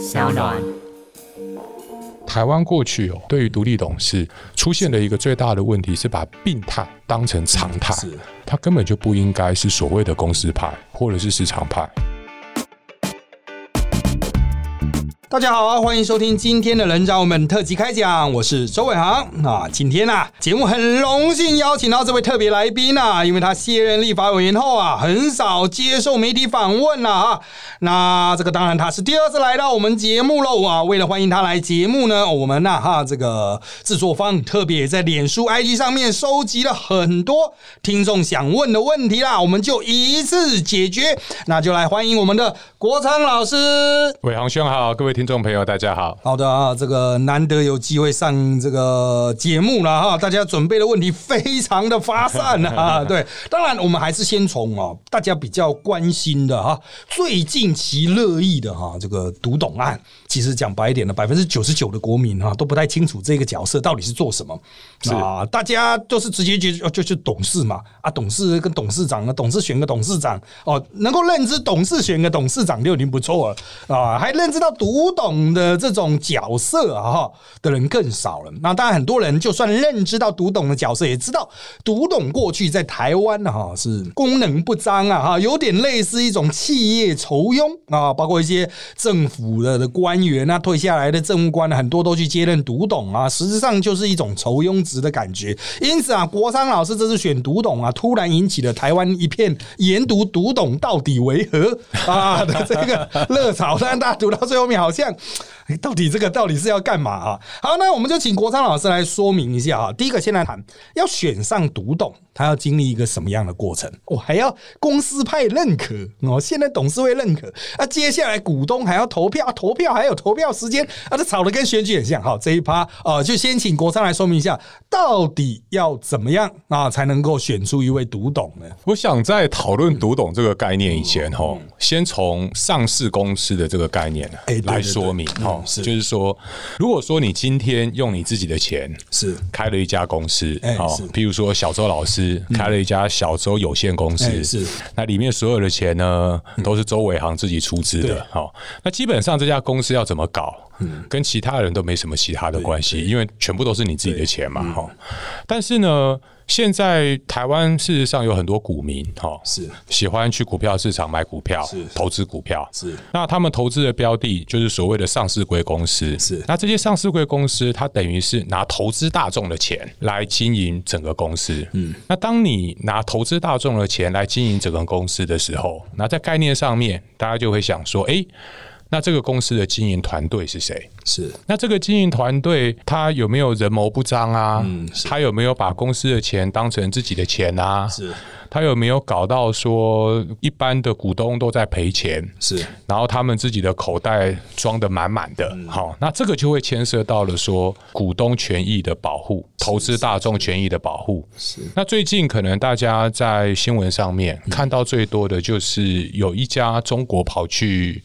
小暖。台湾过去哦，对于独立董事出现的一个最大的问题是把病态当成常态，是它根本就不应该是所谓的公司派或者是市场派。大家好啊，欢迎收听今天的人渣我们特辑开讲，我是周伟航啊。今天啊，节目很荣幸邀请到这位特别来宾啊，因为他卸任立法委员后啊，很少接受媒体访问了啊。那这个当然他是第二次来到我们节目喽啊。为了欢迎他来节目呢，我们呐、哈这个制作方特别在脸书 IG 上面收集了很多听众想问的问题啦，我们就一次解决。那就来欢迎我们的国昌老师。伟航兄好，各位听众朋友大家好。好的啊，这个难得有机会上这个节目了哈，大家准备的问题非常的发散啊。对，当然我们还是先从啊大家比较关心的哈，最近其热议的哈这个读懂案，其实讲白一点的，百分之九十九的国民哈都不太清楚这个角色到底是做什么是啊，大家都是直接觉得哦就是董事嘛啊，董事跟董事长啊，董事选个董事长哦，能够认知董事选个董事长就已经不错了啊，还认知到读懂的这种角色啊哈的人更少了。那当然，很多人就算认知到读懂的角色，也知道读懂过去在台湾哈是功能不彰啊哈，有点类似一种企业酬庸啊，包括一些政府的的官员啊，退下来的政务官很多都去接任读懂啊，实质上就是一种酬庸职的感觉。因此啊，国昌老师这次选读懂啊，突然引起了台湾一片研读读懂到底为何啊的这个热潮，但大家读到最后面好像。哎到底这个到底是要干嘛啊？好，那我们就请国昌老师来说明一下啊。第一个，先来谈要选上独董，他要经历一个什么样的过程？我、还要公司派认可哦，现在董事会认可啊，接下来股东还要投票，啊投票还有投票时间啊，这吵得跟选举很像。好，这一趴啊，就先请国昌来说明一下，到底要怎么样啊才能够选出一位独董呢？我想在讨论独董这个概念以前，哈，先从上市公司的这个概念来说明，哈嗯，是。就是说，如果说你今天用你自己的钱是。开了一家公司哎，哦是，譬如说小周老师开了一家小周有限公哎司，是。那里面所有的钱呢，都是周伟航自己出资的，好，那基本上这家公司要怎么搞，跟其他人都没什么其他的关系，因为全部都是你自己的钱嘛，哈。但是呢，现在台湾事实上有很多股民，哈，是。喜欢去股票市场买股票是，投资股票，是。那他们投资的标的就是所谓的上市贵公司，是。那这些上市贵公司，它等于是拿投资大众的钱来经营整个公司。嗯，那当你拿投资大众的钱来经营整个公司的时候，那在概念上面，大家就会想说，诶，那这个公司的经营团队是谁？是那这个经营团队他有没有人谋不张啊？嗯他有没有把公司的钱当成自己的钱啊？是他有没有搞到说一般的股东都在赔钱？是。然后他们自己的口袋装的满满的，嗯。好，那这个就会牵涉到了说股东权益的保护、投资大众权益的保护。是那最近可能大家在新闻上面嗯。看到最多的就是有一家中国跑去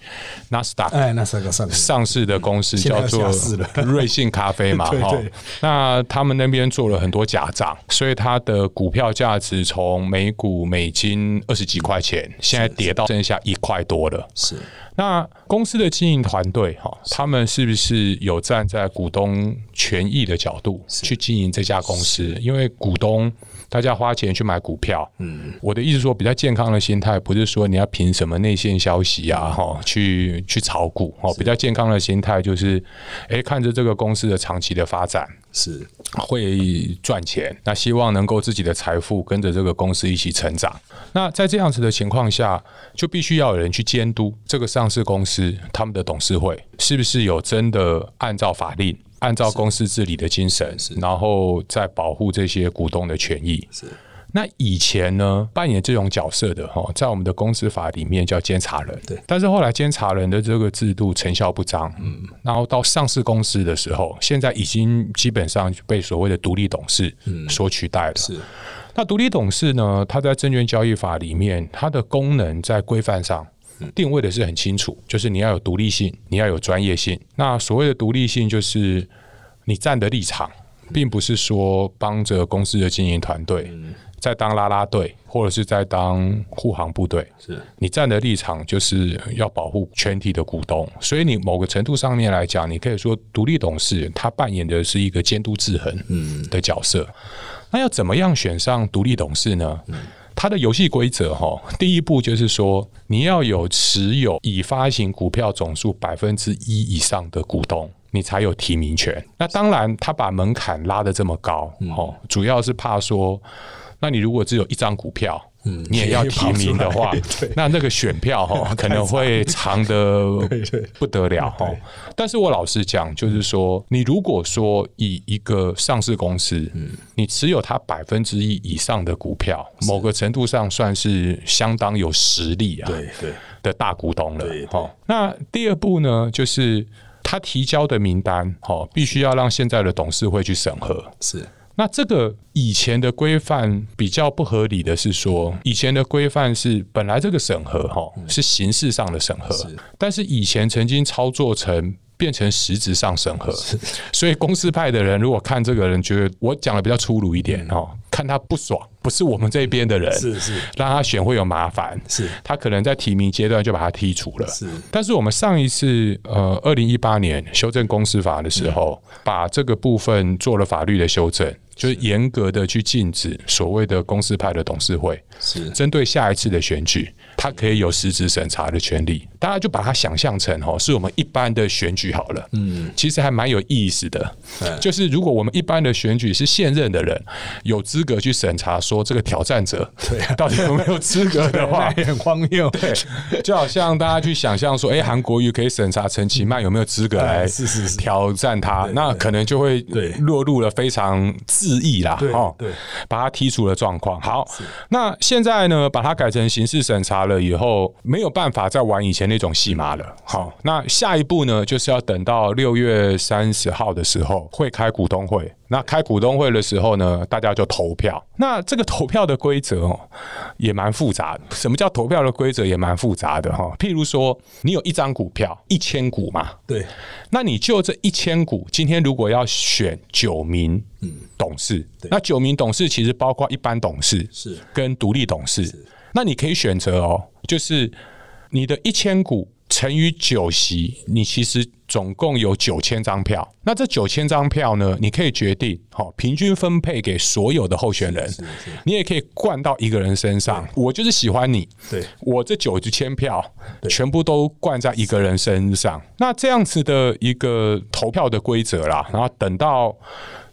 纳斯达克哎，那三个上个上市的公司叫做 瑞幸咖啡嘛，哈。那他们那边做了很多假账，所以它的股票价值从每股美金二十几块钱，现在跌到剩下一块多了。是那公司的经营团队哈，他们是不是有站在股东权益的角度去经营这家公司？因为股东大家花钱去买股票，嗯，我的意思说，比较健康的心态不是说你要凭什么内线消息啊，哈，去去炒股哦，比较健康的心态就是，哎，看着这个公司的长期的发展。是会赚钱，那希望能够自己的财富跟着这个公司一起成长。那在这样子的情况下，就必须要有人去监督这个上市公司他们的董事会是不是有真的按照法令、按照公司治理的精神，然后再保护这些股东的权益。是那以前呢，扮演这种角色的哈，在我们的公司法里面叫监察人。对但是后来监察人的这个制度成效不彰，嗯，然后到上市公司的时候，现在已经基本上被所谓的独立董事所取代了。是那独立董事呢，它在证券交易法里面，它的功能在规范上。定位的是很清楚，就是你要有独立性，你要有专业性。那所谓的独立性，就是你站的立场，并不是说帮着公司的经营团队在当啦啦队，或者是在当护航部队，是你站的立场就是要保护全体的股东，所以你某个程度上面来讲，你可以说独立董事他扮演的是一个监督制衡的角色。那要怎么样选上独立董事呢？它的游戏规则哈，第一步就是说你要有持有已发行股票总数百分之一以上的股东。你才有提名权。那当然，他把门槛拉得这么高，哦，主要是怕说，那你如果只有一张股票，嗯，你也要提名的话，那那个选票哈 可能会长的 不得了哈。但是我老实讲，就是说，你如果说以一个上市公司，嗯，你持有它百分之一以上的股票，某个程度上算是相当有实力啊，对对。的大股东了。哈，那第二步呢，就是。他提交的名单，哦，必须要让现在的董事会去审核。是，那这个以前的规范比较不合理的是说，以前的规范是本来这个审核，哈，是形式上的审核，但是以前曾经操作成。变成实质上审核，所以公司派的人如果看这个人觉得我讲的比较粗鲁一点哦，看他不爽，不是我们这边的人，是是，让他选会有麻烦，是，他可能在提名阶段就把他剔除了，是。但是我们上一次呃，二零一八年修正公司法的时候，把这个部分做了法律的修正。就是严格的去禁止所谓的公司派的董事会，是。针对下一次的选举，他可以有实质审查的权利。大家就把它想象成哦，是我们一般的选举好了。嗯，其实还蛮有意思的。就是如果我们一般的选举是现任的人有资格去审查说这个挑战者对到底有没有资格的话，很荒谬。对，就好像大家去想象说，哎，韩国瑜可以审查陈其迈有没有资格来挑战他，那可能就会落入了非常。自意啦，哦，对，把他剔除了状况。好，那现在呢，把它改成刑事审查了以后，没有办法再玩以前那种戏码了。好，那下一步呢，就是要等到六月三十号的时候会开股东会。那开股东会的时候呢，大家就投票。那这个投票的规则哦，也蛮复杂的。什么叫投票的规则也蛮复杂的哈？譬如说，你有一张股票，一千股嘛，对，那你就这一千股，今天如果要选九名董事，那九名董事其实包括一般董事是跟独立董事，那你可以选择哦，就是你的一千股乘以九席，你其实。总共有九千张票，那这九千张票呢？你可以决定，好，平均分配给所有的候选人，你也可以灌到一个人身上。我就是喜欢你，对我这九千票全部都灌在一个人身上。那这样子的一个投票的规则啦，然后等到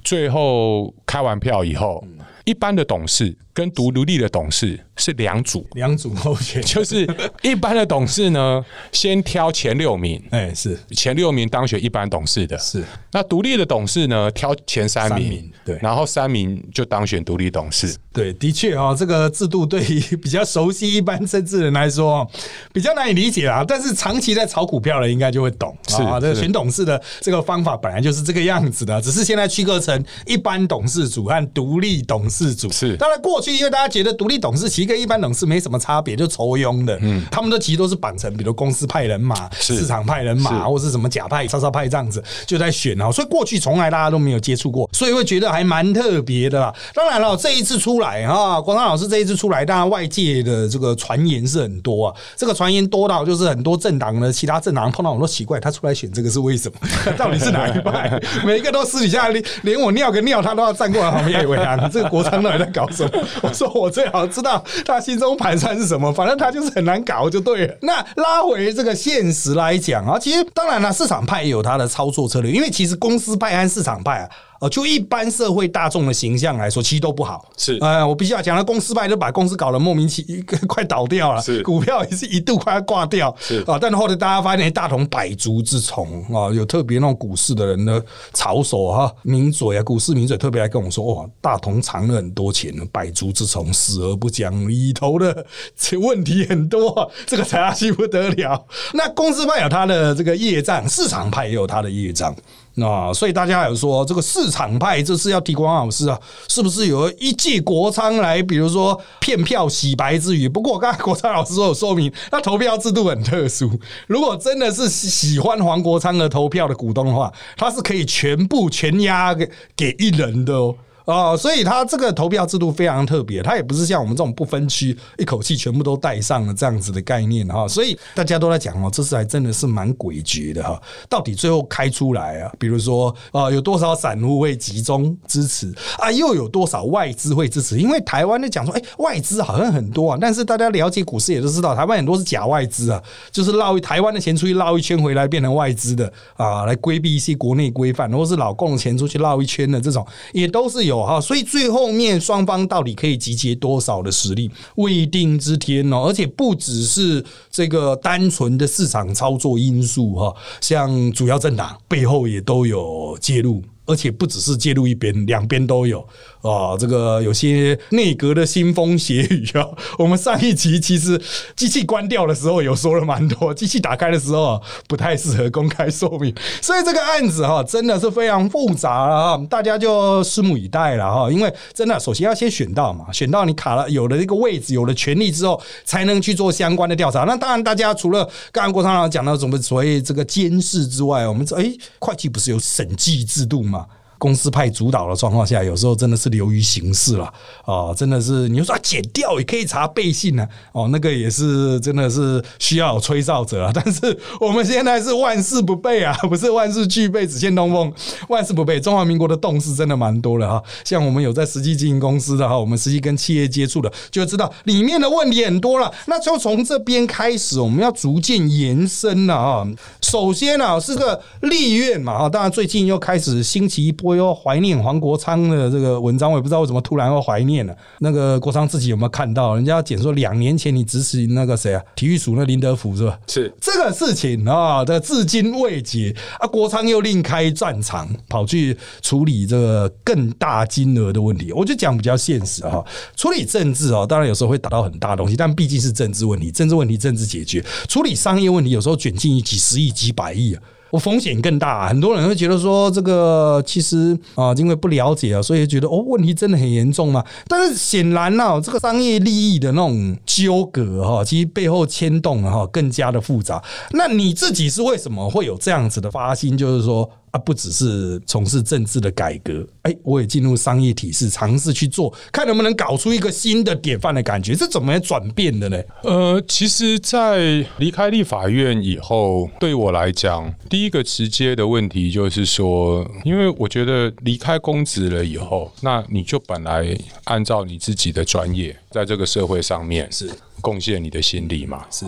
最后开完票以后。一般的董事跟独独立的董事是两组，两组候选就是一般的董事呢，先挑前六名，哎，是前六名当选一般董事的，是那独立的董事呢，挑前三名，对，然后三名就当选独立董事。对，的确啊，这个制度对于比较熟悉一般政治人来说比较难以理解啊，但是长期在炒股票的应该就会懂啊。这个选董事的这个方法本来就是这个样子的，只是现在区隔成一般董事组和独立董。事组是，当然过去因为大家觉得独立董事其实跟一般董事没什么差别，就抽佣的，嗯，他们都其实都是绑成，比如公司派人马、市场派人马，或是什么假派、超超派这样子，就在选啊，所以过去从来大家都没有接触过，所以会觉得还蛮特别的啦。当然了，这一次出来哈，广昌老师这一次出来，当然外界的这个传言是很多啊，这个传言多到就是很多政党呢其他政党碰到我都奇怪，他出来选这个是为什么？到底是哪一派？每一个都私底下连连我尿个尿，他都要站过来旁边维安，这个国。昌到底在搞什么？我说我最好知道他心中盘算是什么，反正他就是很难搞就对了。那拉回这个现实来讲啊，其实当然了，市场派也有他的操作策略，因为其实公司派和市场派啊。哦，就一般社会大众的形象来说，其实都不好。是，哎，我必须要讲，了，公司派就把公司搞得莫名其妙，快倒掉了。是，股票也是一度快要挂掉。是啊，但后来大家发现大同百足之虫啊，有特别那种股市的人的草手哈，名嘴啊，股市名嘴特别来跟我说，哇，大同藏了很多钱，百足之虫死而不僵，里头的这问题很多，这个才下去不得了。那公司派有他的这个业障，市场派也有他的业障。那所以大家有说这个市场派这是要提光老师啊，是不是有一借国昌来，比如说骗票洗白之余？不过刚才国昌老师说有说明，那投票制度很特殊。如果真的是喜欢黄国昌的投票的股东的话，他是可以全部全压给给一人的哦。啊，所以他这个投票制度非常特别，他也不是像我们这种不分区一口气全部都带上了这样子的概念哈，所以大家都在讲哦，这次还真的是蛮诡谲的哈，到底最后开出来啊，比如说啊，有多少散户会集中支持啊，又有多少外资会支持？因为台湾的讲说，哎，外资好像很多啊，但是大家了解股市也都知道，台湾很多是假外资啊，就是绕台湾的钱出去绕一圈回来变成外资的啊，来规避一些国内规范，或是老共的钱出去绕一圈的这种，也都是有。有哈，所以最后面双方到底可以集结多少的实力，未定之天哦。而且不只是这个单纯的市场操作因素哈，像主要政党背后也都有介入。而且不只是介入一边，两边都有啊。这个有些内阁的腥风血雨啊。我们上一集其实机器关掉的时候有说了蛮多，机器打开的时候不太适合公开说明。所以这个案子哈真的是非常复杂了哈，大家就拭目以待了哈。因为真的首先要先选到嘛，选到你卡了有了一个位置，有了权利之后，才能去做相关的调查。那当然，大家除了刚刚郭厂长讲到什么所谓这个监视之外，我们说哎，会计不是有审计制度吗？公司派主导的状况下，有时候真的是流于形式了啊！真的是你说剪掉也可以查背信呢，哦，那个也是真的是需要吹哨者啊。但是我们现在是万事不备啊，不是万事俱备只欠东风，万事不备。中华民国的动势真的蛮多的哈，像我们有在实际经营公司的哈，我们实际跟企业接触的，就知道里面的问题很多了。那就从这边开始，我们要逐渐延伸了啊。首先呢，是个立院嘛哈，当然最近又开始兴起一波。我又怀念黄国昌的这个文章，我也不知道为什么突然又怀念了。那个国昌自己有没有看到？人家简说两年前你支持那个谁啊？体育署那林德福是吧？是这个事情啊，这至今未解啊。国昌又另开战场，跑去处理这个更大金额的问题。我就讲比较现实哈，处理政治啊，当然有时候会打到很大东西，但毕竟是政治问题，政治问题政治解决。处理商业问题，有时候卷进几十亿、几百亿啊。我风险更大，很多人会觉得说这个其实啊，因为不了解啊，所以觉得哦，问题真的很严重吗？但是显然呢，这个商业利益的那种纠葛哈，其实背后牵动哈更加的复杂。那你自己是为什么会有这样子的发心？就是说。啊，不只是从事政治的改革，哎，我也进入商业体制，尝试去做，看能不能搞出一个新的典范的感觉，是怎么转变的呢？呃，其实，在离开立法院以后，对我来讲，第一个直接的问题就是说，因为我觉得离开公职了以后，那你就本来按照你自己的专业，在这个社会上面是。贡献你的心力嘛？是。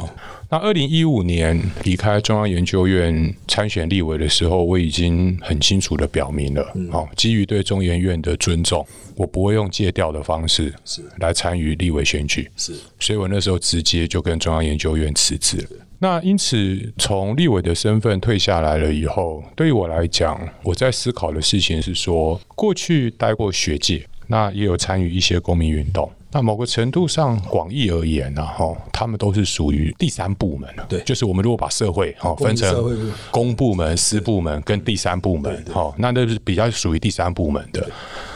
那二零一五年离开中央研究院参选立委的时候，我已经很清楚的表明了，哦，基于对中研院的尊重，我不会用借调的方式是来参与立委选举。是。所以我那时候直接就跟中央研究院辞职了。那因此，从立委的身份退下来了以后，对于我来讲，我在思考的事情是说，过去待过学界，那也有参与一些公民运动。那某个程度上，广义而言呢，哈，他们都是属于第三部门对，就是我们如果把社会哈分成公部门、私部门跟第三部门，哈，那都是比较属于第三部门的。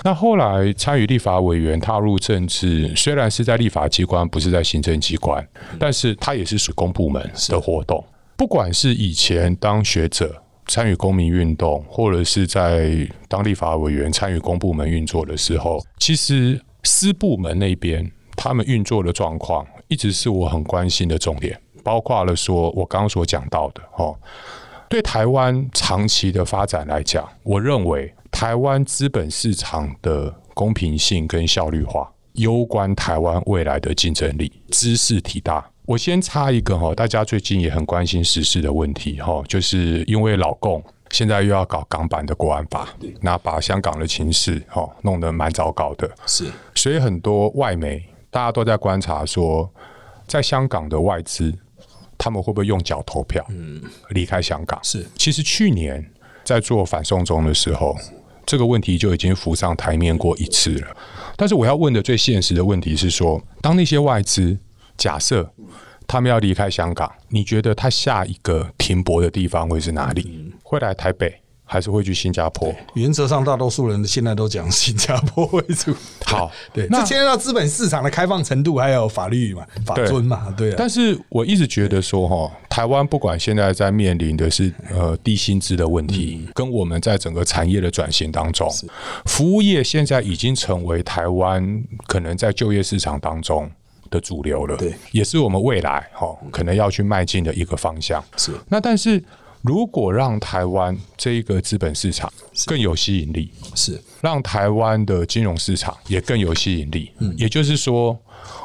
那后来参与立法委员、踏入政治，虽然是在立法机关，不是在行政机关，但是他也是属公部门的活动。不管是以前当学者参与公民运动，或者是在当立法委员参与公部门运作的时候，其实。私部门那边，他们运作的状况，一直是我很关心的重点，包括了说我刚刚所讲到的哦，对台湾长期的发展来讲，我认为台湾资本市场的公平性跟效率化，攸关台湾未来的竞争力。知识体大，我先插一个哈，大家最近也很关心时事的问题哈，就是因为老共。现在又要搞港版的国安法，那把香港的情势哦弄得蛮糟糕的。是，所以很多外媒大家都在观察说，在香港的外资他们会不会用脚投票，嗯，离开香港？是，其实去年在做反送中的时候，这个问题就已经浮上台面过一次了。但是我要问的最现实的问题是说，当那些外资假设。他们要离开香港，你觉得他下一个停泊的地方会是哪里？会来台北，还是会去新加坡。原则上，大多数人现在都讲新加坡为主。好，对，那这牵涉到资本市场的开放程度，还有法律嘛、法尊嘛，对啊。但是我一直觉得说，哈，台湾不管现在在面临的是呃低薪资的问题，嗯跟我们在整个产业的转型当中，服务业现在已经成为台湾可能在就业市场当中的主流了，对，也是我们未来哈可能要去迈进的一个方向。是那但是如果让台湾这一个资本市场更有吸引力，是让台湾的金融市场也更有吸引力。也就是说，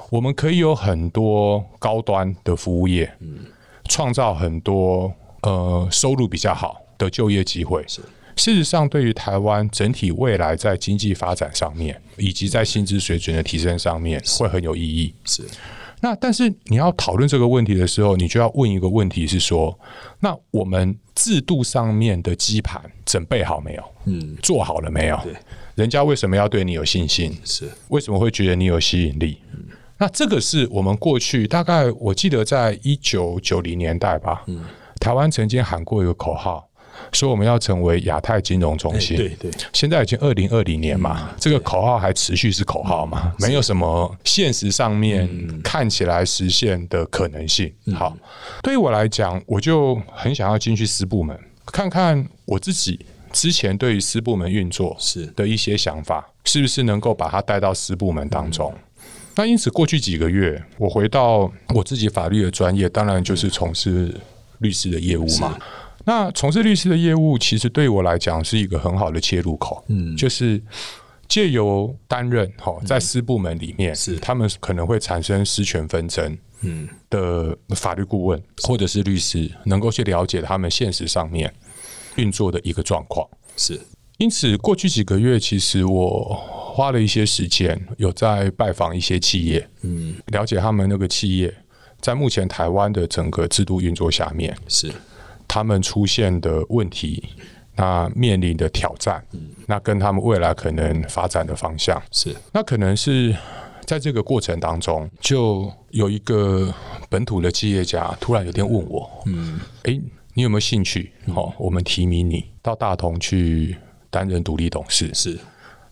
我们可以有很多高端的服务业，嗯创造很多呃收入比较好的就业机会。事实上，对于台湾整体未来在经济发展上面，以及在薪资水准的提升上面，会很有意义。是那但是你要讨论这个问题的时候，你就要问一个问题是说，那我们制度上面的基盘准备好没有？嗯，做好了没有？对，人家为什么要对你有信心？是为什么会觉得你有吸引力？嗯那这个是我们过去大概我记得在一九九零年代吧，嗯台湾曾经喊过一个口号，说我们要成为亚太金融中心。对对现在已经二零二零年嘛，这个口号还持续是口号嘛，没有什么现实上面看起来实现的可能性。好，对于我来讲，我就很想要进去私部门看看我自己之前对于私部门运作是的一些想法，是不是能够把它带到私部门当中。那因此，过去几个月，我回到我自己法律的专业，当然就是从事律师的业务嘛。那从事律师的业务，其实对我来讲是一个很好的切入口。嗯，就是借由担任哈，在私部门里面，是他们可能会产生私权纷争。嗯的法律顾问或者是律师，能够去了解他们现实上面运作的一个状况。是因此，过去几个月，其实我花了一些时间，有在拜访一些企业，嗯，了解他们那个企业在目前台湾的整个制度运作下面，是他们出现的问题，那面临的挑战，那跟他们未来可能发展的方向，是那可能是在这个过程当中，就有一个本土的企业家突然有天问我，嗯，诶，你有没有兴趣？哦，我们提名你到大同去担任独立董事。是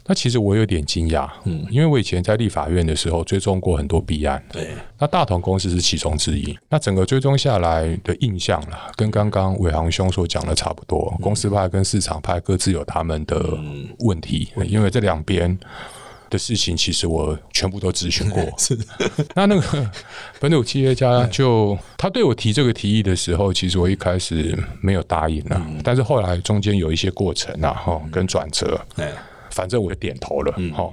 那其实我有点惊讶，嗯，因为我以前在立法院的时候追踪过很多弊案，对。那大同公司是其中之一。那整个追踪下来的印象啦，跟刚刚伟航兄所讲的差不多。公司派跟市场派各自有他们的问题，因为这两边的事情，其实我全部都咨询过。是。那那个本土企业家就他对我提这个提议的时候，其实我一开始没有答应啊，但是后来中间有一些过程啊，哈，跟转折，哎反正我就点头了，哈、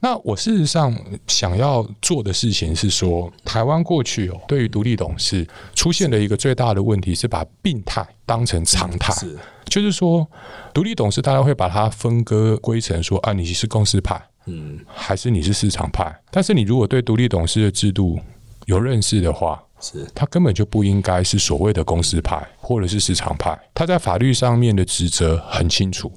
那我事实上想要做的事情是说，台湾过去哦，对于独立董事出现的一个最大的问题是把病态当成常态，是。就是说，独立董事大家会把它分割归成说啊，你是公司派，嗯。还是你是市场派？但是你如果对独立董事的制度有认识的话，是。他根本就不应该是所谓的公司派或者是市场派，他在法律上面的职责很清楚。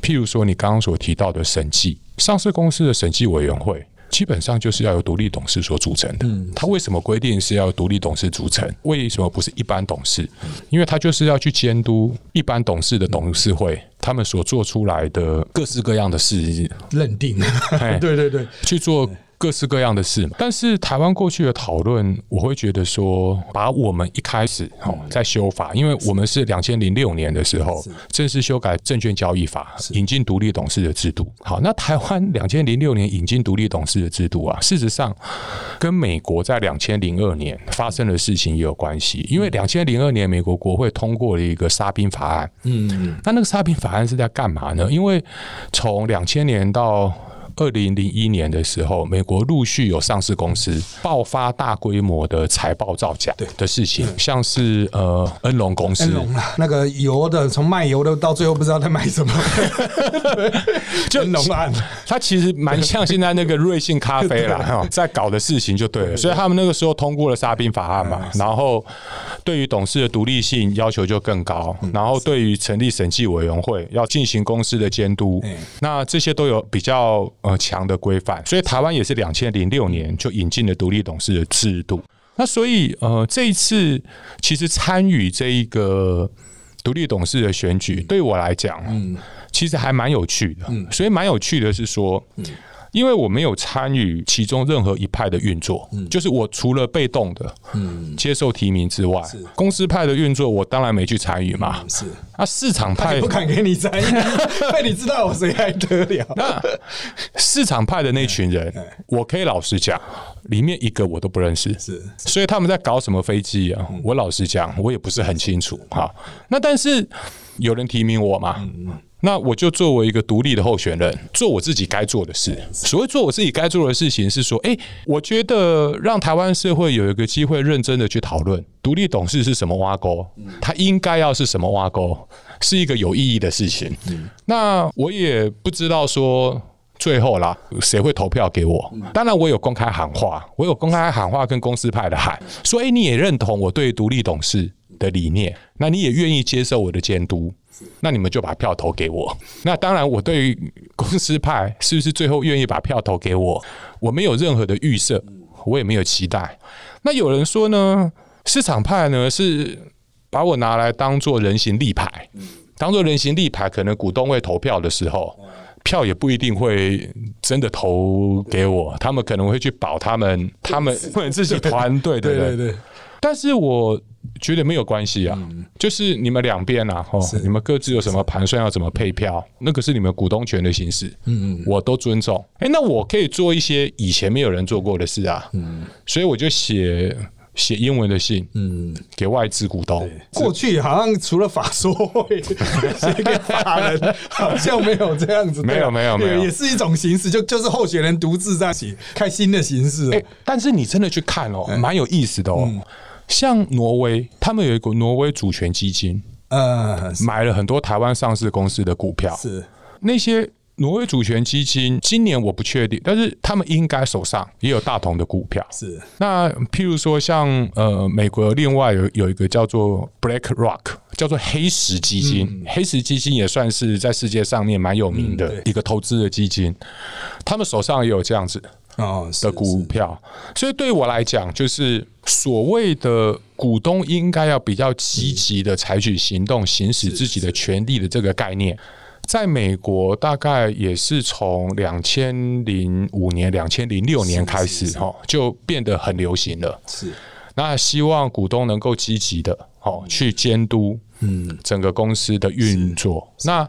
譬如说，你刚刚所提到的审计，上市公司的审计委员会。基本上就是要由独立董事所组成的。他为什么规定是要由独立董事组成？为什么不是一般董事？因为他就是要去监督一般董事的董事会他们所做出来的各式各样的事，认定，哎 对对对，去做各式各样的事嘛。但是台湾过去的讨论，我会觉得说，把我们一开始哦在修法，因为我们是两千零六年的时候正式修改证券交易法，引进独立董事的制度。好，那台湾两千零六年引进独立董事的制度啊，事实上跟美国在两千零二年发生的事情也有关系，因为两千零二年美国国会通过了一个沙宾法案。嗯那那个沙宾法案是在干嘛呢？因为从两千年到二零零一年的时候，美国陆续有上市公司爆发大规模的财报造假的事情，像是呃恩隆公司。恩，龙啦，那个油的从卖油的到最后不知道在卖什么，就恩龙案，它其实蛮像现在那个瑞幸咖啡啦，哈在搞的事情就对了。所以他们那个时候通过了沙宾法案嘛，然后对于董事的独立性要求就更高，然后对于成立审计委员会要进行公司的监督，那这些都有比较呃强的规范。所以台湾也是两千零六年就引进了独立董事的制度。那所以呃这一次其实参与这一个。独立董事的选举，对我来讲，嗯，其实还蛮有趣的。嗯，所以蛮有趣的是说，嗯。因为我没有参与其中任何一派的运作，就是我除了被动的接受提名之外，公司派的运作我当然没去参与嘛。是啊，市场派不敢给你参与，被你知道我谁还得了？那市场派的那群人，我可以老实讲，里面一个我都不认识。是，所以他们在搞什么飞机啊？我老实讲，我也不是很清楚。哈，那但是有人提名我嘛？那我就作为一个独立的候选人，做我自己该做的事。所谓做我自己该做的事情，是说，哎，我觉得让台湾社会有一个机会认真的去讨论独立董事是什么挖沟，它应该要是什么挖沟，是一个有意义的事情。那我也不知道说最后啦，谁会投票给我？当然，我有公开喊话，我有公开喊话跟公司派的喊，说，哎，你也认同我对独立董事的理念，那你也愿意接受我的监督。那你们就把票投给我。那当然，我对于公司派是不是最后愿意把票投给我，我没有任何的预设，我也没有期待。那有人说呢，市场派呢是把我拿来当做人形立牌，当做人形立牌，可能股东会投票的时候，票也不一定会真的投给我，他们可能会去保他们，他们或者自己团队，对对对。但是我。觉得没有关系啊，就是你们两边啊，哦，你们各自有什么盘算要怎么配票，那个是你们股东权的形式，嗯嗯，我都尊重。哎，那我可以做一些以前没有人做过的事啊，嗯，所以我就写写英文的信，嗯，给外资股东。过去好像除了法说会 写给法人，好像没有这样子，没有没有没有，也是一种形式，就就是候选人独自在写开新的形式。哎，但是你真的去看哦，蛮有意思的哦。像挪威，他们有一个挪威主权基金，呃，买了很多台湾上市公司的股票。是。那些挪威主权基金，今年我不确定，但是他们应该手上也有大同的股票。是。那譬如说，像呃，美国另外有有一个叫做 Black Rock，叫做黑石基金，黑石基金也算是在世界上面蛮有名的一个投资的基金，他们手上也有这样子。哦，的股票，所以对我来讲，就是所谓的股东应该要比较积极的采取行动，行使自己的权利的这个概念，在美国大概也是从两千零五年、两千零六年开始，哈，就变得很流行了。是，那希望股东能够积极的，哦，去监督，嗯，整个公司的运作。那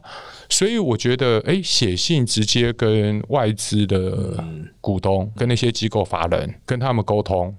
所以我觉得，哎，写信直接跟外资的股东、跟那些机构法人跟他们沟通，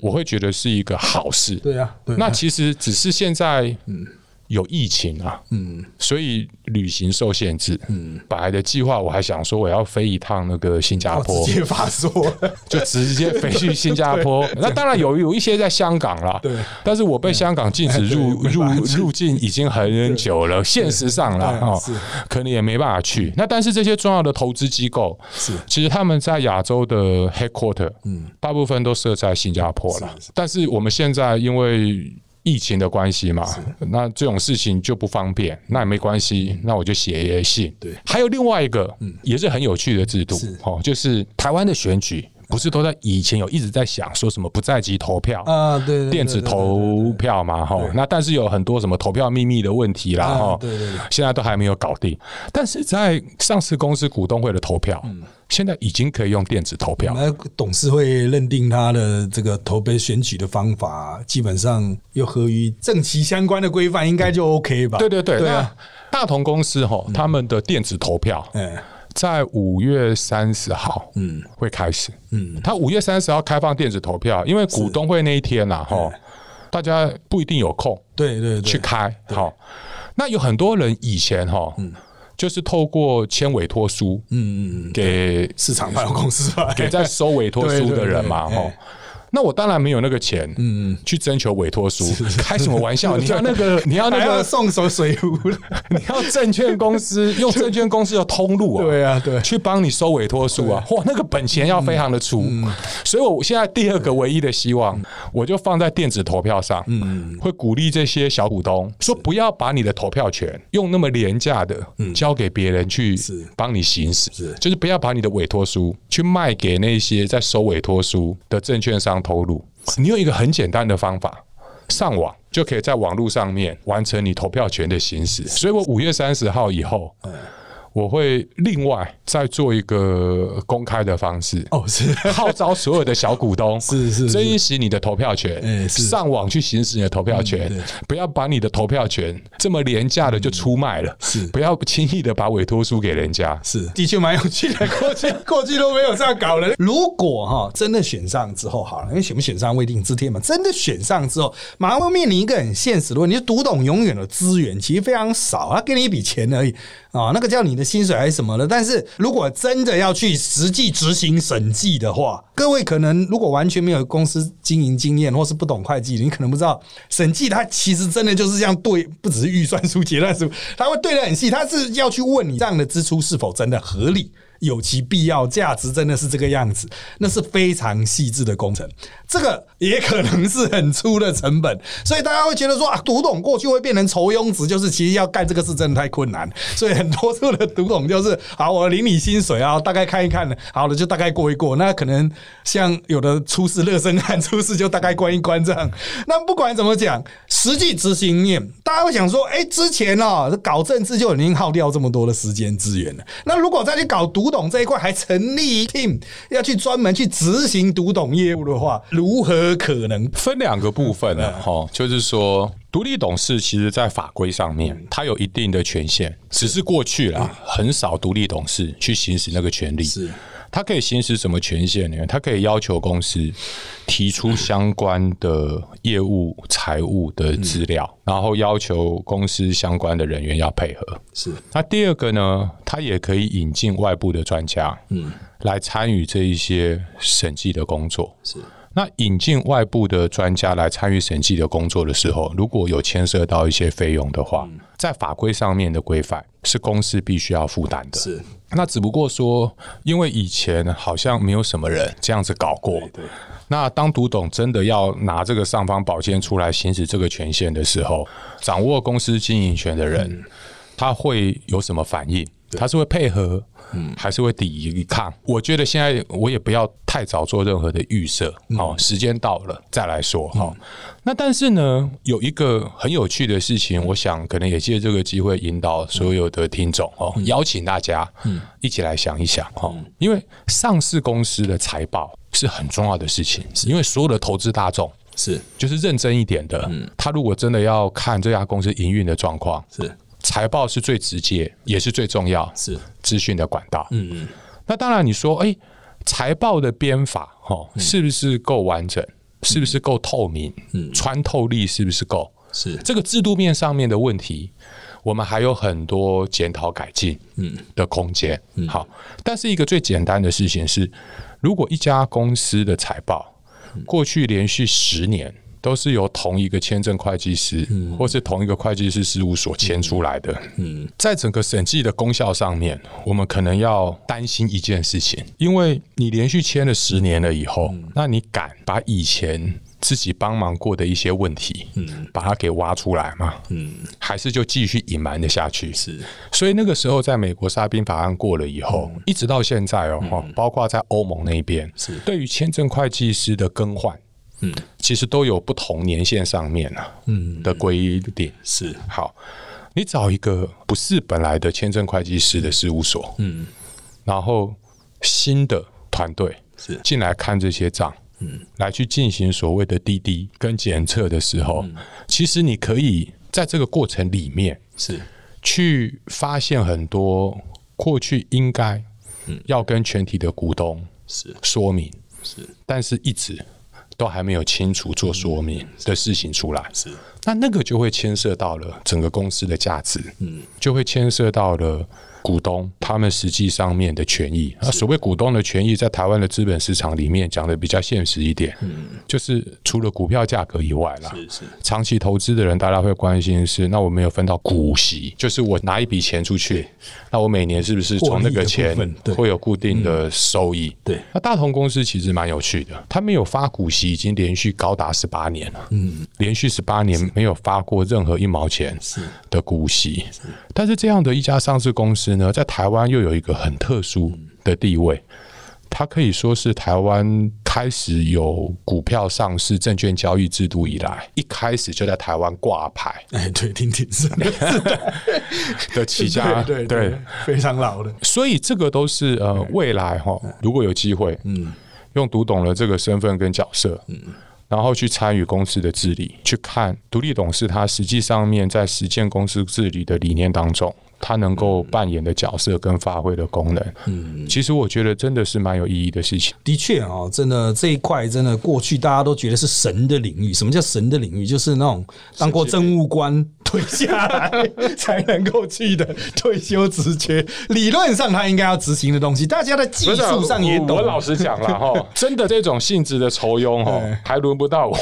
我会觉得是一个好事。对啊，那其实只是现在，嗯。有疫情啊，嗯，所以旅行受限制，嗯，本来的计划我还想说我要飞一趟那个新加坡，直接发说 就直接飞去新加坡。那当然有有一些在香港了，对，但是我被香港禁止入 入入境已经很久了，现实上了哦，可能也没办法去。那但是这些重要的投资机构是，其实他们在亚洲的 headquarter，嗯，大部分都设在新加坡了。但是我们现在因为疫情的关系嘛，那这种事情就不方便，那也没关系，那我就写信。对，还有另外一个，也是很有趣的制度，哦，就是台湾的选举。不是都在以前有一直在想说什么不在籍投票啊，对，电子投票嘛，哈，那但是有很多什么投票秘密的问题啦，哈，对对对，现在都还没有搞定。但是在上市公司股东会的投票，现在已经可以用电子投票。那董事会认定他的这个投杯选举的方法，基本上又合于政企相关的规范，应该就 OK 吧？对对对，那大同公司哈，他们的电子投票，在五月三十号，嗯，会开始，嗯，他五月三十号开放电子投票，因为股东会那一天呐，哈，大家不一定有空，对对对，去开，好，那有很多人以前哈，嗯，就是透过签委托书，嗯嗯，给市场办公司，给在收委托书的人嘛，哈。那我当然没有那个钱，嗯，去征求委托书，开什么玩笑？你要那个，你要那个送手水壶，你要证券公司用证券公司的通路啊，对啊，对，去帮你收委托书啊，哇，那个本钱要非常的粗，所以我现在第二个唯一的希望，我就放在电子投票上，嗯，会鼓励这些小股东说，不要把你的投票权用那么廉价的交给别人去帮你行使，就是不要把你的委托书去卖给那些在收委托书的证券商。投入，你用一个很简单的方法，上网就可以在网络上面完成你投票权的行使。所以我五月三十号以后。我会另外再做一个公开的方式哦，是 号召所有的小股东 是是珍惜你的投票权，上网去行使你的投票权对，不要把你的投票权这么廉价的就出卖了，是不要轻易的把委托书给人家。是，的确蛮有趣的。过去 过去都没有这样搞的。如果哈真的选上之后，好了，因为选不选上未定之天嘛。真的选上之后，马上会面临一个很现实的问题：，就读懂永远的资源其实非常少，他给你一笔钱而已啊，那个叫你的薪水还是什么的。但是如果真的要去实际执行审计的话，各位可能如果完全没有公司经营经验，或是不懂会计，你可能不知道审计它其实真的就是这样对，不只是预算书、结算书，它会对得很细，它是要去问你这样的支出是否真的合理。有其必要价值，真的是这个样子，那是非常细致的工程，这个也可能是很粗的成本，所以大家会觉得说啊，读懂过去会变成愁庸值，就是其实要干这个事真的太困难，所以很多处的读懂就是好，我领你薪水啊，大概看一看，好了就大概过一过，那可能像有的出事热身汗出事就大概关一关这样，那不管怎么讲，实际执行面，大家会想说，哎、之前哦搞政治就已经耗掉这么多的时间资源了，那如果再去搞读懂这一块，还成立一 team 要去专门去执行读懂业务的话，如何可能？分两个部分呢，哈，就是说，独立董事其实在法规上面，它有一定的权限，只是过去啦，很少独立董事去行使那个权利。是他可以行使什么权限呢？他可以要求公司提出相关的业务、财务的资料，然后要求公司相关的人员要配合。是那第二个呢，他也可以引进外部的专家，嗯，来参与这一些审计的工作。是那引进外部的专家来参与审计的工作的时候，如果有牵涉到一些费用的话，在法规上面的规范是公司必须要负担的。是，那只不过说，因为以前好像没有什么人这样子搞过。对那当读懂真的要拿这个尚方宝剑出来行使这个权限的时候，掌握公司经营权的人，他会有什么反应？他是会配合，还是会抵抗？我觉得现在我也不要太早做任何的预设，哦，时间到了再来说哈。那但是呢，有一个很有趣的事情，我想可能也借这个机会引导所有的听众哦，邀请大家一起来想一想哈，因为上市公司的财报是很重要的事情，因为所有的投资大众。是。就是认真一点的，嗯。他如果真的要看这家公司营运的状况，是财报是最直接，也是最重要是资讯的管道。嗯嗯那当然，你说，哎、财报的编法，哦，是不是够完整？是不是够透明？嗯，穿透力是不是够？是这个制度面上面的问题，我们还有很多检讨改进嗯的空间。嗯好，但是一个最简单的事情是，如果一家公司的财报过去连续十年都是由同一个签证会计师，嗯。或是同一个会计师事务所签出来的，嗯。在整个审计的功效上面，我们可能要担心一件事情，因为你连续签了十年了以后，那你敢把以前自己帮忙过的一些问题，嗯，把它给挖出来吗？嗯，还是就继续隐瞒的下去？是。所以那个时候，在美国沙宾法案过了以后，一直到现在哦，哈包括在欧盟那边，是。对于签证会计师的更换，嗯，其实都有不同年限上面啊，嗯。的规定。是。好，你找一个不是本来的签证会计师的事务所，嗯，然后新的团队是。进来看这些账，嗯，来去进行所谓的滴滴跟检测的时候，其实你可以在这个过程里面是。去发现很多过去应该要跟全体的股东是。说明，是。但是一直都还没有清楚做说明的事情出来。是那那个就会牵涉到了整个公司的价值，嗯，就会牵涉到了股东他们实际上面的权益。那所谓股东的权益，在台湾的资本市场里面讲的比较现实一点，嗯，就是除了股票价格以外啦，是是。长期投资的人，大家会关心的是，那我没有分到股息，就是我拿一笔钱出去，那我每年是不是从那个钱会有固定的收益？对。那大同公司其实蛮有趣的，他没有发股息已经连续高达十八年了，嗯，连续十八年没有发过任何一毛钱的股息，但是这样的一家上市公司呢，在台湾又有一个很特殊的地位。它可以说是台湾开始有股票上市、证券交易制度以来，一开始就在台湾挂牌哎，对，听听是的，的起家，对对对，非常老的。所以这个都是呃未来哈，如果有机会，嗯，用读懂了这个身份跟角色，嗯。然后去参与公司的治理，去看独立董事他实际上面在实践公司治理的理念当中，他能够扮演的角色跟发挥的功能。嗯，其实我觉得真的是蛮有意义的事情。的确啊，真的这一块真的过去大家都觉得是神的领域。什么叫神的领域？就是那种当过政务官。退下来才能够去的退休职缺，理论上他应该要执行的东西，大家的技术上也懂。我老实讲了哈，真的这种性质的酬庸哈，还轮不到我。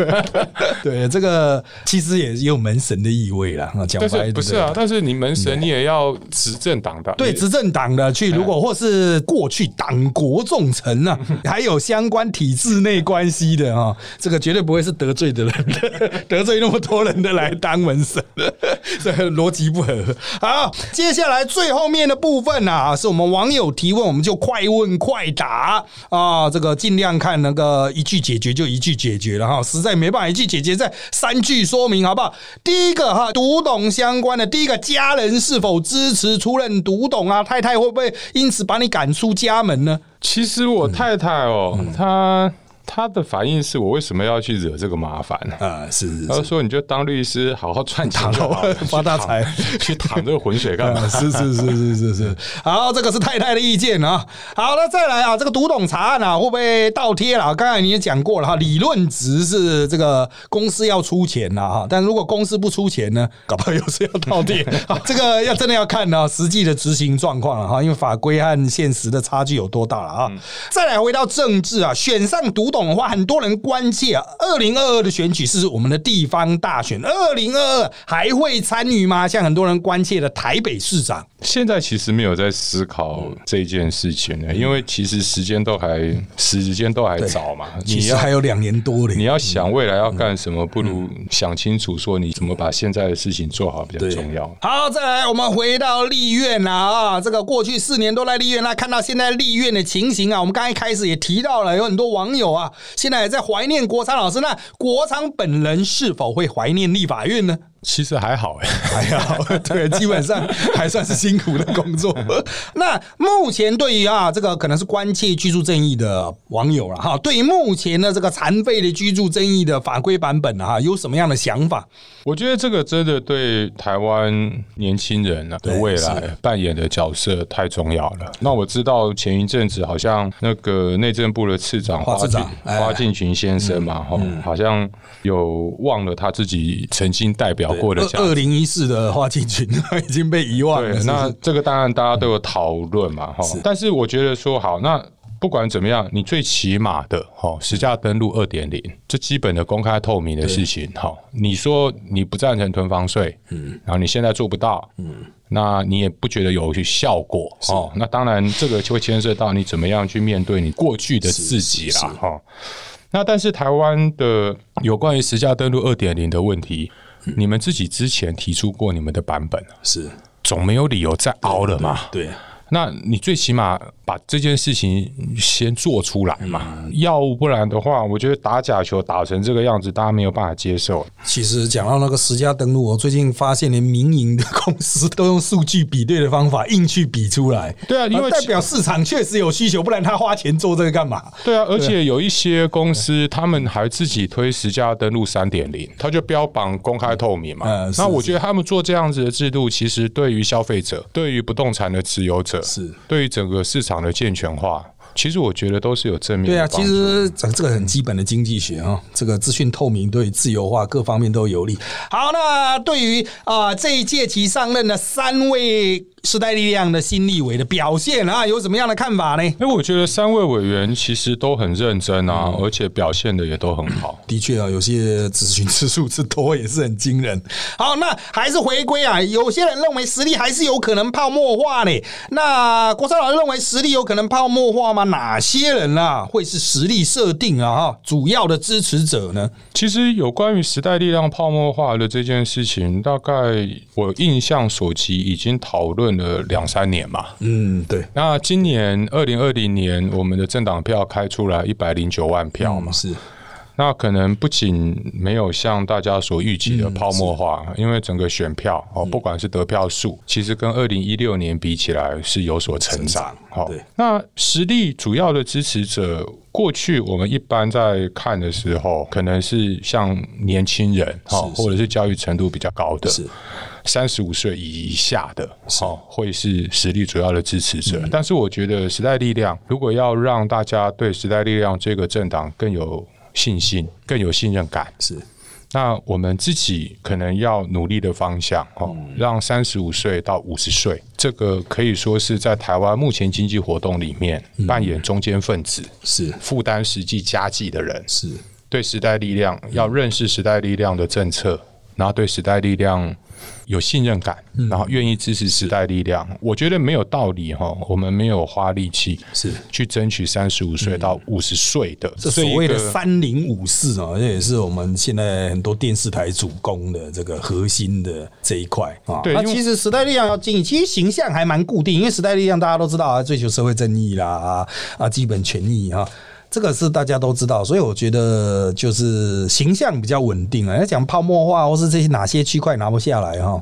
对，这个其实也有门神的意味了。讲白不是啊，但是你门神你也要执政党的，对执政党的去，如果或是过去党国重臣啊，还有相关体制内关系的啊，这个绝对不会是得罪的人的，得罪那么多人的来当。门神，这逻辑不合。好，接下来最后面的部分啊，是我们网友提问，我们就快问快答啊，这个尽量看那个一句解决就一句解决了哈，实在没办法一句解决，再三句说明好不好？第一个哈，读懂相关的，第一个家人是否支持出任独董啊？太太会不会因此把你赶出家门呢？其实我太太哦，她。他的反应是我为什么要去惹这个麻烦呢？啊，是，是他说你就当律师，好好赚钱，发 大财，去淌这个浑水干嘛？是是是是是是。好，这个是太太的意见啊。好那，再来啊，这个读懂查案啊，会不会倒贴了？刚才你也讲过了哈，理论值是这个公司要出钱呐哈，但如果公司不出钱呢，搞不好又是要倒贴。这个要真的要看呢实际的执行状况了哈，因为法规和现实的差距有多大了啊。再来回到政治啊，选上读懂。的话，很多人关切啊，二零二二的选举是我们的地方大选，二零二二还会参与吗？像很多人关切的台北市长，现在其实没有在思考这件事情呢，因为其实时间都还时间都还早嘛，你要还有两年多嘞，你要想未来要干什么，不如想清楚说你怎么把现在的事情做好比较重要。好，再来我们回到立院啦啊，这个过去四年都在立院，那看到现在立院的情形啊，我们刚一开始也提到了，有很多网友啊。啊现在在怀念国昌老师，那国昌本人是否会怀念立法院呢？其实还好哎，还好，对，基本上 还算是辛苦的工作。那目前对于啊，这个可能是关切居住正义的网友了哈，对于目前的这个残废的居住正义的法规版本啊，有什么样的想法？我觉得这个真的对台湾年轻人的未来扮演的角色太重要了。那我知道前一阵子好像那个内政部的次长花进花进群先生嘛，哈，好像有忘了他自己曾经代表。过的二零一四的花季群已经被遗忘了。那这个当然大家都有讨论嘛，哈。但是我觉得说好，那不管怎么样，你最起码的哈，实价登录二点零，这基本的公开透明的事情，哈。你说你不赞成囤房税，嗯，然后你现在做不到，嗯，那你也不觉得有效果，哦。那当然这个就会牵涉到你怎么样去面对你过去的自己了，哈。那但是台湾的有关于实价登录二点零的问题。你们自己之前提出过你们的版本是总没有理由再熬了嘛？对，那你最起码。把这件事情先做出来嘛，要不然的话，我觉得打假球打成这个样子，大家没有办法接受。其实讲到那个十家登录，我最近发现连民营的公司都用数据比对的方法硬去比出来。对啊，因为代表市场确实有需求，不然他花钱做这个干嘛？对啊，而且有一些公司他们还自己推十家登录三点零，他就标榜公开透明嘛。那我觉得他们做这样子的制度，其实对于消费者、对于不动产的持有者，是对于整个市场。的健全化，其实我觉得都是有正面。对啊，其实这这个很基本的经济学啊，这个资讯透明对自由化各方面都有利。好，那对于啊这一届期上任的三位。时代力量的新立委的表现啊，有什么样的看法呢？因为我觉得三位委员其实都很认真啊，而且表现的也都很好。的确啊，有些咨询次数之多也是很惊人。好，那还是回归啊，有些人认为实力还是有可能泡沫化呢。那郭少老师认为实力有可能泡沫化吗？吗？哪些人啊会是实力设定啊哈主要的支持者呢？其实有关于时代力量泡沫化的这件事情，大概我印象所及已经讨论了两三年嘛。嗯，对，那今年二零二零年，我们的政党票开出来一百零九万票嘛。是。那可能不仅没有像大家所预期的泡沫化，因为整个选票哦，不管是得票数，其实跟二零一六年比起来是有所成长。好，那实力主要的支持者，过去我们一般在看的时候，可能是像年轻人哈，或者是教育程度比较高的，三十五岁以下的，哦，会是实力主要的支持者。但是我觉得时代力量如果要让大家对时代力量这个政党更有信心更有信任感。是，那我们自己可能要努力的方向哦，让三十五岁到五十岁这个可以说是在台湾目前经济活动里面扮演中间分子，是。负担实际家计的人，是。对时代力量要认识时代力量的政策，然后对时代力量。有信任感，然后愿意支持时代力量，我觉得没有道理哈。我们没有花力气是去争取三十五岁到五十岁的这所谓的三零五四啊，这也是我们现在很多电视台主攻的这个核心的这一块啊。对，那其实时代力量要经营，其实形象还蛮固定，因为时代力量大家都知道啊，追求社会正义啦啊啊，基本权益哈。这个是大家都知道，所以我觉得就是形象比较稳定啊。要讲泡沫化或是这些哪些区块拿不下来哈，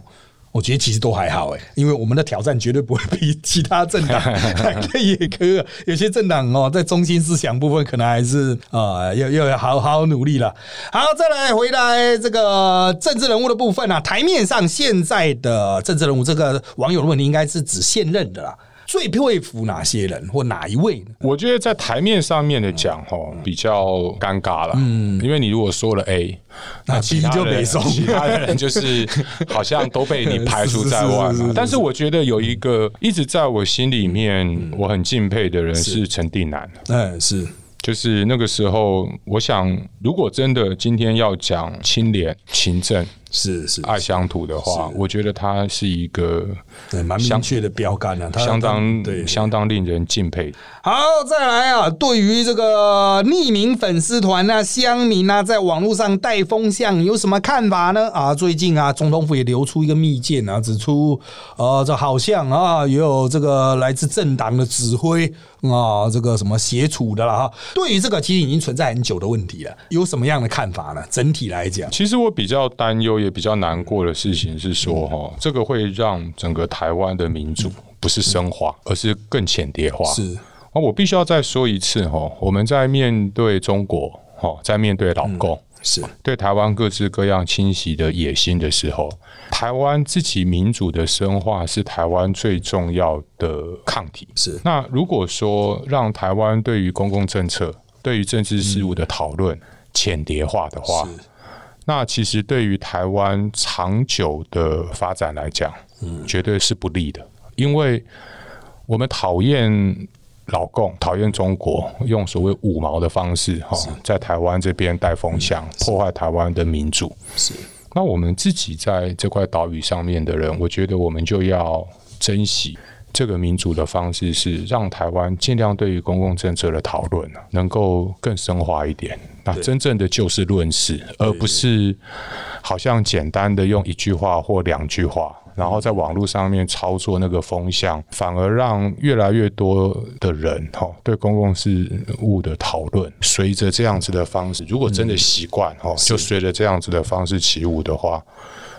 我觉得其实都还好哎，因为我们的挑战绝对不会比其他政党 也苛。有些政党哦，在中心思想部分可能还是啊，要要好好努力了。好，再来回来这个政治人物的部分啊，台面上现在的政治人物，这个网友的问题应该是指现任的啦。最佩服哪些人或哪一位呢？我觉得在台面上面的讲，哦，比较尴尬了。嗯，因为你如果说了 A，那其就没送，其他的人就是 好像都被你排除在外嘛。但是我觉得有一个一直在我心里面我很敬佩的人是陈定南。哎，是。就是那个时候，我想，如果真的今天要讲清廉、勤政、是是爱乡土的话，我觉得他是一个蛮明确的标杆啊，相当对，相当令人敬佩。好，再来啊！对于这个匿名粉丝团啊、乡民啊，在网络上带风向，有什么看法呢？啊，最近啊，总统府也流出一个密件啊，指出，呃，这好像啊，也有这个来自政党的指挥啊，这个什么协处的了哈。对于这个，其实已经存在很久的问题了，有什么样的看法呢？整体来讲，其实我比较担忧，也比较难过的事情是说，哈，这个会让整个台湾的民主不是深化，而是更浅叠化。是。啊，我必须要再说一次哈，我们在面对中国，哈，在面对老共，是对台湾各式各样侵袭的野心的时候，台湾自己民主的深化是台湾最重要的抗体。是那如果说让台湾对于公共政策、对于政治事务的讨论浅叠化的话，那其实对于台湾长久的发展来讲，嗯，绝对是不利的，因为我们讨厌。老共讨厌中国，用所谓五毛的方式哈，在台湾这边带风向，破坏台湾的民主。是，那我们自己在这块岛屿上面的人，我觉得我们就要珍惜这个民主的方式，是让台湾尽量对于公共政策的讨论能够更深化一点。那真正的就事论事，而不是好像简单的用一句话或两句话。然后在网络上面操作那个风向，反而让越来越多的人哈对公共事务的讨论，随着这样子的方式，如果真的习惯哈，就随着这样子的方式起舞的话，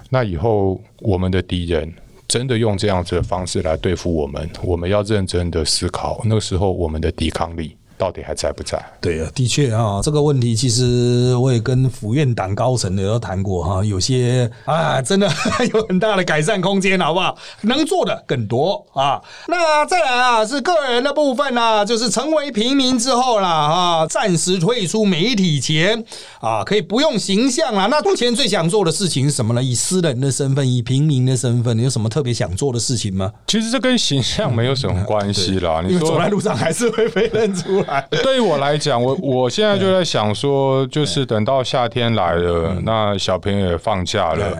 那以后我们的敌人真的用这样子的方式来对付我们，我们要认真的思考，那个时候我们的抵抗力。到底还在不在？对啊，的确啊，这个问题其实我也跟府院党高层的都谈过哈，有些啊，真的 有很大的改善空间，好不好？能做的更多啊。那再来啊，是个人的部分呢，就是成为平民之后啦，啊，暂时退出媒体前啊，可以不用形象了。那目前最想做的事情是什么呢？以私人的身份，以平民的身份，你有什么特别想做的事情吗？其实这跟形象没有什么关系啦。你走在路上还是会被认出来。来。对于我来讲，我我现在就在想说，就是等到夏天来了，那小朋友也放假了，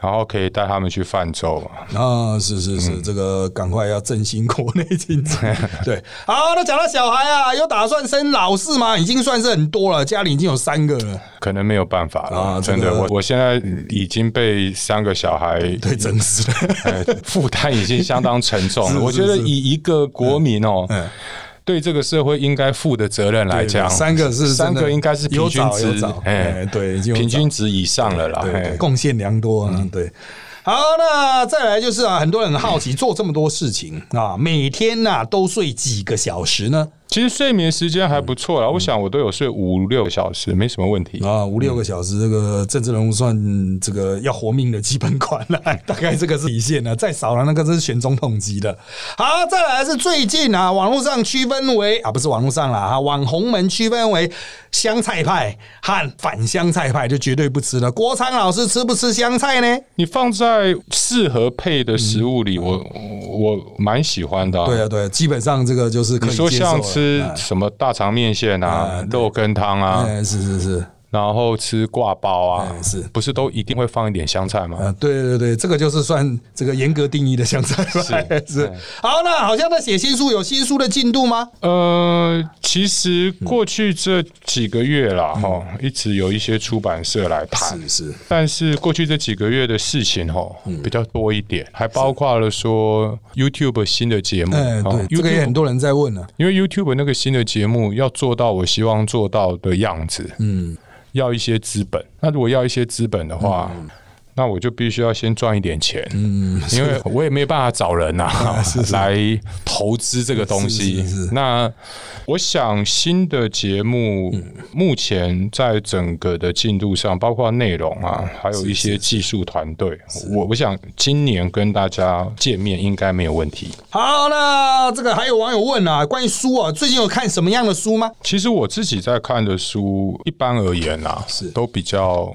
然后可以带他们去泛舟嘛。啊，是是是，这个赶快要振兴国内经济。对，好，那讲到小孩啊，有打算生老四吗？已经算是很多了，家里已经有三个了。可能没有办法了，啊真的，我我现在已经被三个小孩对，真是的。呃负担已经相当沉重 是了。我觉得以一个国民哦，嗯，对这个社会应该负的责任来讲，三个是三个应该是平均值找，哎，对，平均值以上了啦。贡献良多啊，对。好，那再来就是啊，很多人很好奇，做这么多事情啊，每天呐、都睡几个小时呢？其实睡眠时间还不错啦，我想我都有睡五六个小时，没什么问题。啊，五六个小时，这个政治人物算这个要活命的基本款了，大概这个是底线了，再少了那个是选总统级的。好，再来是最近啊，网络上区分为啊，不是网络上了，啊，网红们区分为香菜派和反香菜派，就绝对不吃了。郭昌老师吃不吃香菜呢？你放在适合配的食物里，我我蛮喜欢的、啊。对啊，对啊，基本上这个就是可以接受吃哎什么大肠面线啊、肉羹汤啊，哎，是是是，然后吃挂包啊哎，是不是都一定会放一点香菜吗？啊，对对对，这个就是算这个严格定义的香菜吧，是。好，那好像在写新书，有新书的进度吗？呃，其实过去这几个月啦，哈、一直有一些出版社来谈，是是，但是过去这几个月的事情哈，嗯比较多一点，还包括了说 YouTube 新的节目，对，这个也很 YouTube 多人在问呢。因为 YouTube 那个新的节目要做到我希望做到的样子，嗯，要一些资本。那如果要一些资本的话，那我就必须要先赚一点钱，嗯，因为我也没有办法找人呐、来投资这个东西。是是是那我想新的节目嗯目前在整个的进度上，包括内容啊，还有一些技术团队，我我想今年跟大家见面应该没有问题。好，那这个还有网友问啊，关于书啊，最近有看什么样的书吗？其实我自己在看的书，一般而言啊，是都比较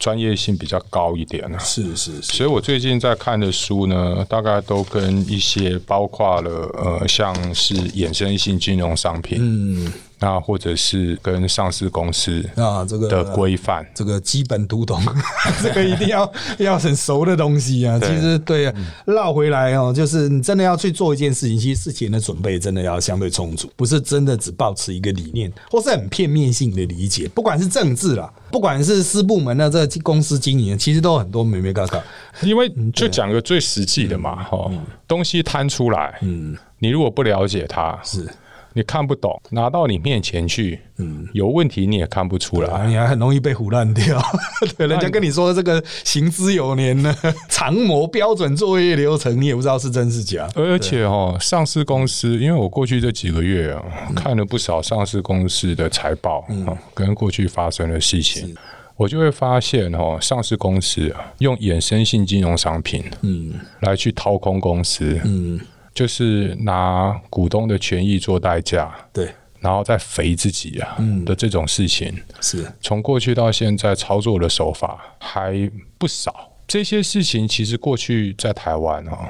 专业性比较高一点啊。是是是，所以我最近在看的书呢，大概都跟一些包括了呃，像是衍生性金融商品，嗯那或者是跟上市公司啊，这个的规范。这个基本读懂，这个一定要 要很熟的东西啊。其实对啊，绕回来哦，就是你真的要去做一件事情，其实事前的准备真的要相对充足，不是真的只保持一个理念或是很片面性的理解。不管是政治啦，不管是私部门的这个公司经营，其实都很多美美嘎嘎。因为就讲个最实际的嘛，哈、东西摊出来，嗯，你如果不了解它，是。你看不懂，拿到你面前去，嗯，有问题你也看不出来。啊，你还很容易被唬烂掉。对，人家跟你说这个行之有年呢，长模标准作业流程，你也不知道是真是假。而且哦，上市公司，因为我过去这几个月啊，看了不少上市公司的财报，嗯。跟过去发生的事情，我就会发现哦，上市公司啊，用衍生性金融商品，嗯。来去掏空公司，嗯，就是拿股东的权益做代价，对，然后再肥自己啊的这种事情，是。从过去到现在操作的手法还不少。这些事情其实过去在台湾啊、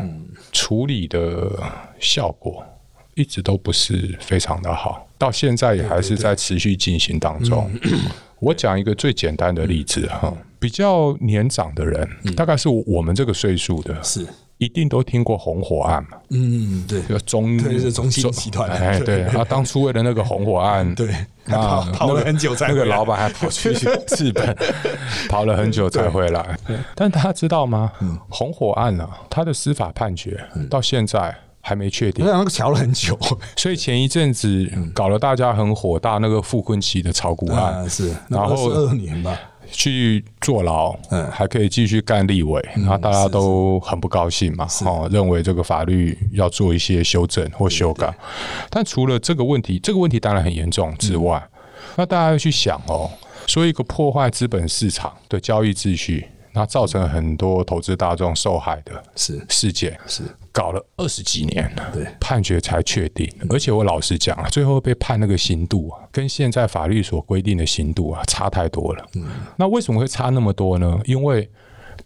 处理的效果一直都不是非常的好，到现在也还是在持续进行当中。我讲一个最简单的例子哈，比较年长的人，大概是我们这个岁数的，是，一定都听过红火案嘛，嗯，对。就中对是中信集团。哎，对，他当初为了那个红火案，对，那跑跑了很久才那个老板还跑去日本，跑了很久才回来。但大家知道吗？嗯。红火案啊，他的司法判决到现在还没确定。我，想那个调了很久。所以前一阵子搞了大家很火大，那个傅昆奇的炒股案。啊，是，然后二年吧，去坐牢，嗯。还可以继续干立委，然后大家都很不高兴嘛，哦，认为这个法律要做一些修正或修改。但除了这个问题，这个问题当然很严重之外，那大家要去想哦，说一个破坏资本市场的交易秩序，那造成很多投资大众受害的是。事件，是，搞了二十几年了，对。判决才确定。而且我老实讲啊，最后被判那个刑度啊，跟现在法律所规定的刑度啊差太多了。那为什么会差那么多呢？因为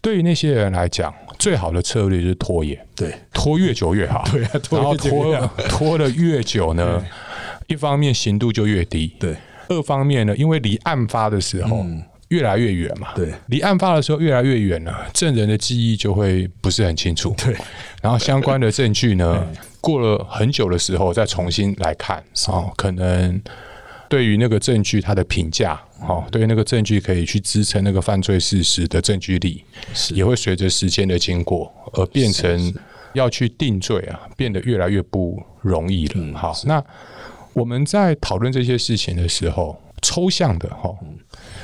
对于那些人来讲，最好的策略就是拖延，对，拖越久越好。对啊拖拖拖的越久呢，一方面刑度就越低，对，二方面呢，因为离案发的时候越来越远嘛，对，离案发的时候越来越远了，证人的记忆就会不是很清楚，对，然后相关的证据呢，过了很久的时候再重新来看，哦，可能对于那个证据它的评价，哦，对于那个证据可以去支撑那个犯罪事实的证据力，也会随着时间的经过而变成要去定罪啊，变得越来越不容易了。好，那我们在讨论这些事情的时候，抽象的哈，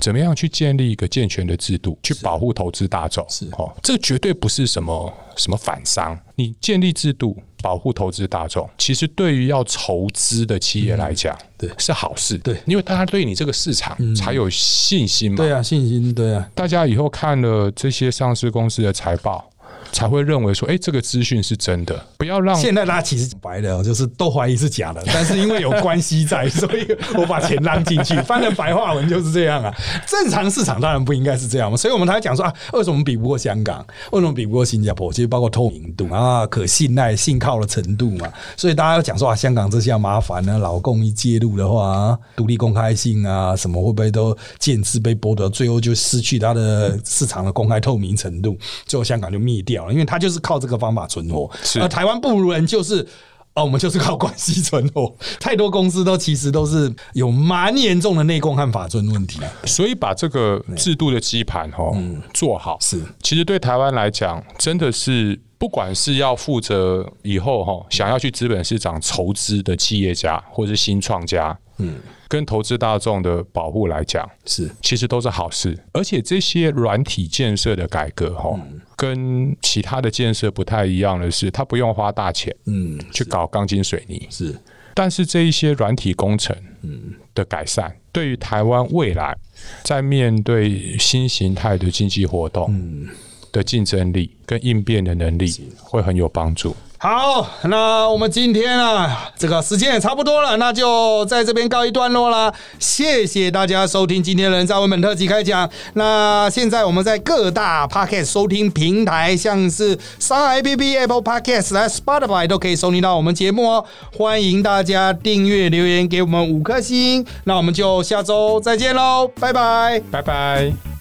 怎么样去建立一个健全的制度，去保护投资大众？是哦，这绝对不是什么什么反商。你建立制度保护投资大众，其实对于要筹资的企业来讲，对是好事。对，因为大家对你这个市场才有信心嘛。对啊，信心对啊。大家以后看了这些上市公司的财报。才会认为说，哎，这个资讯是真的，不要让现在大家其实白的，就是都怀疑是假的，但是因为有关系在，所以我把钱拉进去，翻了白话文就是这样啊。正常市场当然不应该是这样嘛，所以我们才讲说啊，为什么比不过香港？为什么比不过新加坡？其实包括透明度啊、可信赖、信靠的程度嘛。所以大家要讲说啊，香港这下麻烦呢，老共一介入的话，独立公开性啊，什么会不会都渐次被剥夺，最后就失去它的市场的公开透明程度，最后香港就灭掉。因为他就是靠这个方法存活，而台湾不如人就是哦，我们就是靠关系存活。太多公司都其实都是有蛮严重的内功和法尊问题，所以把这个制度的基盘哈做好是，其实对台湾来讲，真的是不管是要负责以后哈想要去资本市场筹资的企业家或者是新创家，嗯。跟投资大众的保护来讲，是。其实都是好事。而且这些软体建设的改革，哈，跟其他的建设不太一样的是，它不用花大钱，嗯，去搞钢筋水泥，是。但是这一些软体工程，嗯，的改善，对于台湾未来在面对新形态的经济活动，嗯，的竞争力跟应变的能力，会很有帮助。好，那我们今天啊，这个时间也差不多了，那就在这边告一段落啦。谢谢大家收听今天的人在文本特辑开讲。那现在我们在各大 podcast 收听平台，像是三 A P P、Apple Podcast 来 Spotify 都可以收听到我们节目哦。欢迎大家订阅、留言给我们五颗星。那我们就下周再见喽，拜拜，拜拜。